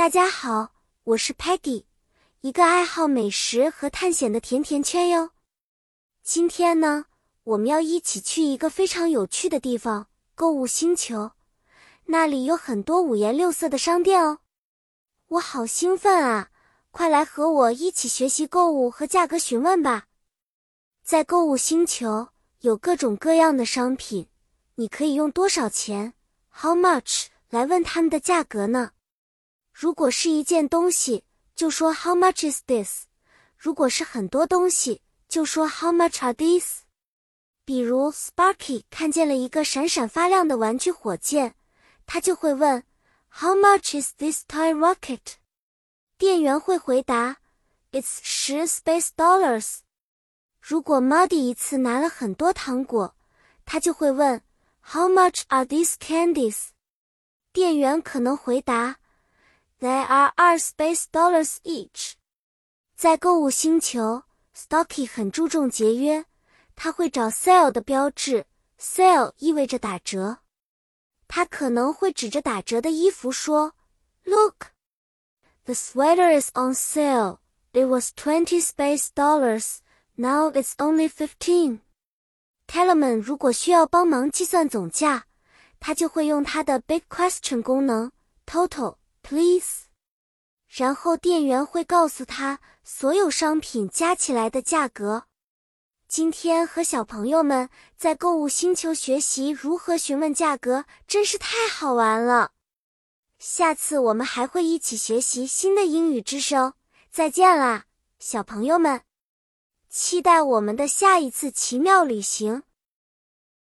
大家好，我是 Peggy，一个爱好美食和探险的甜甜圈哟。今天呢，我们要一起去一个非常有趣的地方——购物星球，那里有很多五颜六色的商店哦。我好兴奋啊！快来和我一起学习购物和价格询问吧。在购物星球有各种各样的商品，你可以用多少钱 （How much） 来问他们的价格呢？如果是一件东西，就说 How much is this？如果是很多东西，就说 How much are these？比如 Sparky 看见了一个闪闪发亮的玩具火箭，他就会问 How much is this toy rocket？店员会回答 It's 十 space dollars。如果 Muddy 一次拿了很多糖果，他就会问 How much are these candies？店员可能回答。They are our space dollars each。在购物星球，Stocky 很注重节约，他会找 sale 的标志，sale 意味着打折。他可能会指着打折的衣服说：“Look, the sweater is on sale. It was twenty space dollars. Now it's only fifteen.” Tellerman 如果需要帮忙计算总价，他就会用他的 Big Question 功能，Total。 Please，然后店员会告诉他所有商品加起来的价格。今天和小朋友们在购物星球学习如何询问价格，真是太好玩了。下次我们还会一起学习新的英语知识哦。再见啦，小朋友们！期待我们的下一次奇妙旅行。